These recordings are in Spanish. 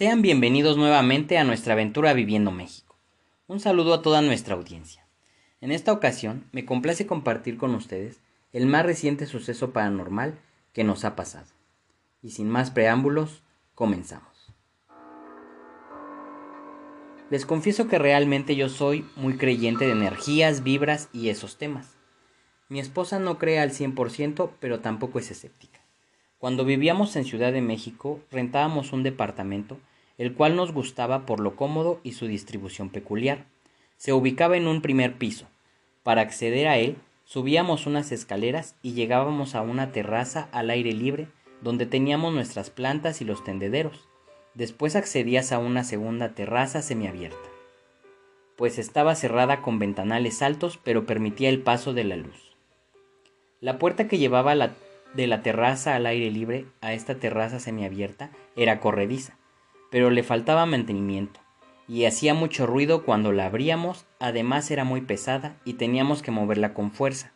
Sean bienvenidos nuevamente a nuestra aventura Viviendo México. Un saludo a toda nuestra audiencia. En esta ocasión me complace compartir con ustedes el más reciente suceso paranormal que nos ha pasado. Y sin más preámbulos, comenzamos. Les confieso que realmente yo soy muy creyente de energías, vibras y esos temas. Mi esposa no cree al 100%, pero tampoco es escéptica. Cuando vivíamos en Ciudad de México, rentábamos un departamento, el cual nos gustaba por lo cómodo y su distribución peculiar. Se ubicaba en un primer piso. Para acceder a él, subíamos unas escaleras y llegábamos a una terraza al aire libre, donde teníamos nuestras plantas y los tendederos. Después accedías a una segunda terraza semiabierta, pues estaba cerrada con ventanales altos, pero permitía el paso de la luz. La puerta que llevaba de la terraza al aire libre a esta terraza semiabierta era corrediza, pero le faltaba mantenimiento y hacía mucho ruido cuando la abríamos, además era muy pesada y teníamos que moverla con fuerza,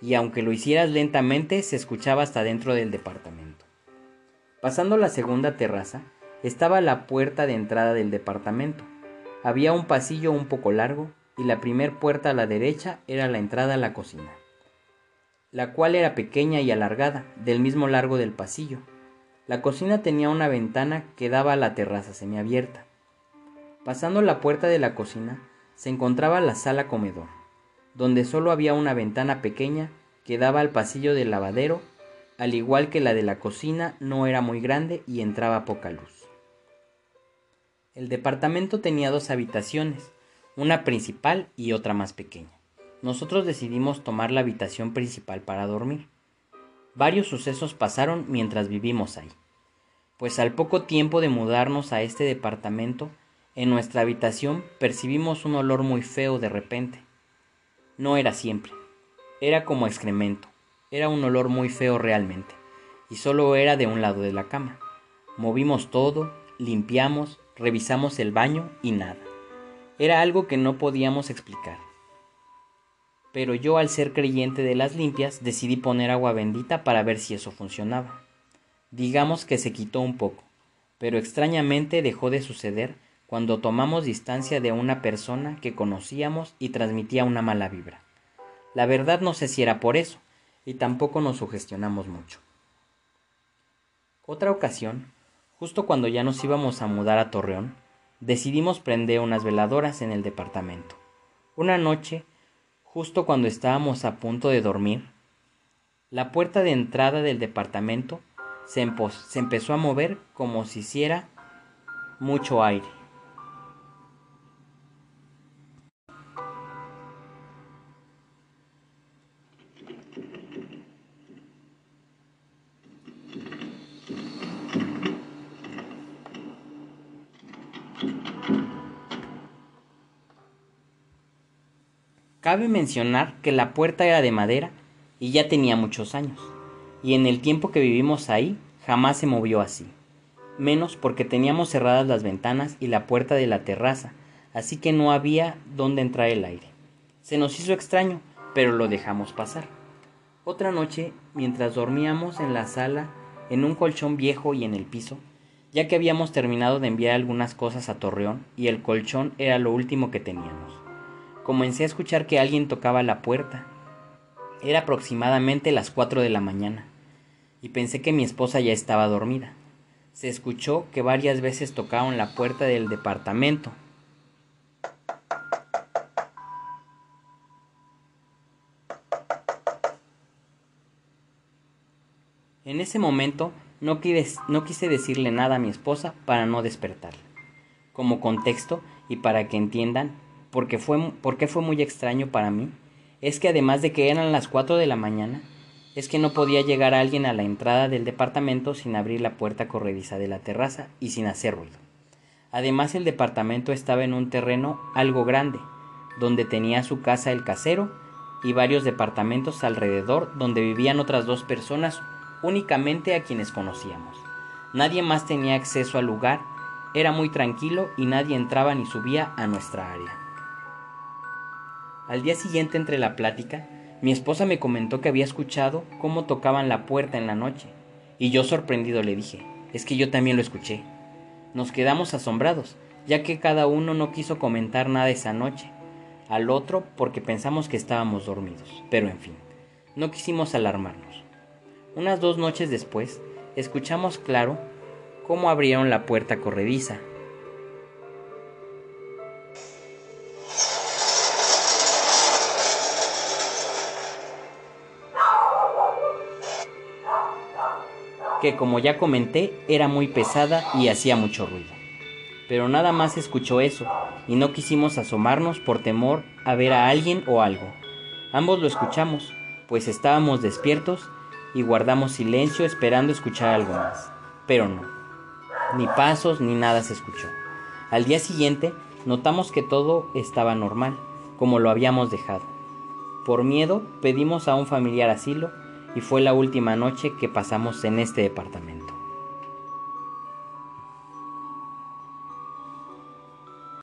y aunque lo hicieras lentamente se escuchaba hasta dentro del departamento. Pasando la segunda terraza, estaba la puerta de entrada del departamento. Había un pasillo un poco largo y la primer puerta a la derecha era la entrada a la cocina la cual era pequeña y alargada, del mismo largo del pasillo. La cocina tenía una ventana que daba a la terraza semiabierta. Pasando la puerta de la cocina se encontraba la sala comedor, donde solo había una ventana pequeña que daba al pasillo del lavadero, al igual que la de la cocina no era muy grande y entraba poca luz. El departamento tenía dos habitaciones, una principal y otra más pequeña nosotros decidimos tomar la habitación principal para dormir. Varios sucesos pasaron mientras vivimos ahí, pues al poco tiempo de mudarnos a este departamento, en nuestra habitación percibimos un olor muy feo de repente. No era siempre, era como excremento, era un olor muy feo realmente, y solo era de un lado de la cama. Movimos todo, limpiamos, revisamos el baño y nada. Era algo que no podíamos explicar pero yo al ser creyente de las limpias decidí poner agua bendita para ver si eso funcionaba. Digamos que se quitó un poco, pero extrañamente dejó de suceder cuando tomamos distancia de una persona que conocíamos y transmitía una mala vibra. La verdad no sé si era por eso, y tampoco nos sugestionamos mucho. Otra ocasión, justo cuando ya nos íbamos a mudar a Torreón, decidimos prender unas veladoras en el departamento. Una noche justo cuando estábamos a punto de dormir, la puerta de entrada del departamento se, empezó a mover como si hiciera mucho aire. Cabe mencionar que la puerta era de madera y ya tenía muchos años, y en el tiempo que vivimos ahí jamás se movió así, menos porque teníamos cerradas las ventanas y la puerta de la terraza, así que no había dónde entrar el aire. Se nos hizo extraño, pero lo dejamos pasar. Otra noche, mientras dormíamos en la sala, en un colchón viejo y en el piso, ya que habíamos terminado de enviar algunas cosas a Torreón y el colchón era lo último que teníamos comencé a escuchar que alguien tocaba la puerta. Era aproximadamente las cuatro de la mañana, y pensé que mi esposa ya estaba dormida. Se escuchó que varias veces tocaron la puerta del departamento. En ese momento no, no quise decirle nada a mi esposa para no despertarla. Como contexto y para que entiendan porque fue, porque fue muy extraño para mí, es que además de que eran las 4 de la mañana, es que no podía llegar alguien a la entrada del departamento sin abrir la puerta corrediza de la terraza y sin hacer ruido. Además el departamento estaba en un terreno algo grande, donde tenía su casa el casero y varios departamentos alrededor donde vivían otras dos personas únicamente a quienes conocíamos. Nadie más tenía acceso al lugar, era muy tranquilo y nadie entraba ni subía a nuestra área. Al día siguiente entre la plática, mi esposa me comentó que había escuchado cómo tocaban la puerta en la noche, y yo sorprendido le dije, es que yo también lo escuché. Nos quedamos asombrados, ya que cada uno no quiso comentar nada esa noche, al otro porque pensamos que estábamos dormidos, pero en fin, no quisimos alarmarnos. Unas dos noches después, escuchamos claro cómo abrieron la puerta corrediza. Que como ya comenté era muy pesada y hacía mucho ruido. Pero nada más escuchó eso y no quisimos asomarnos por temor a ver a alguien o algo. Ambos lo escuchamos, pues estábamos despiertos y guardamos silencio esperando escuchar algo más. Pero no, ni pasos ni nada se escuchó. Al día siguiente notamos que todo estaba normal, como lo habíamos dejado. Por miedo pedimos a un familiar asilo y fue la última noche que pasamos en este departamento.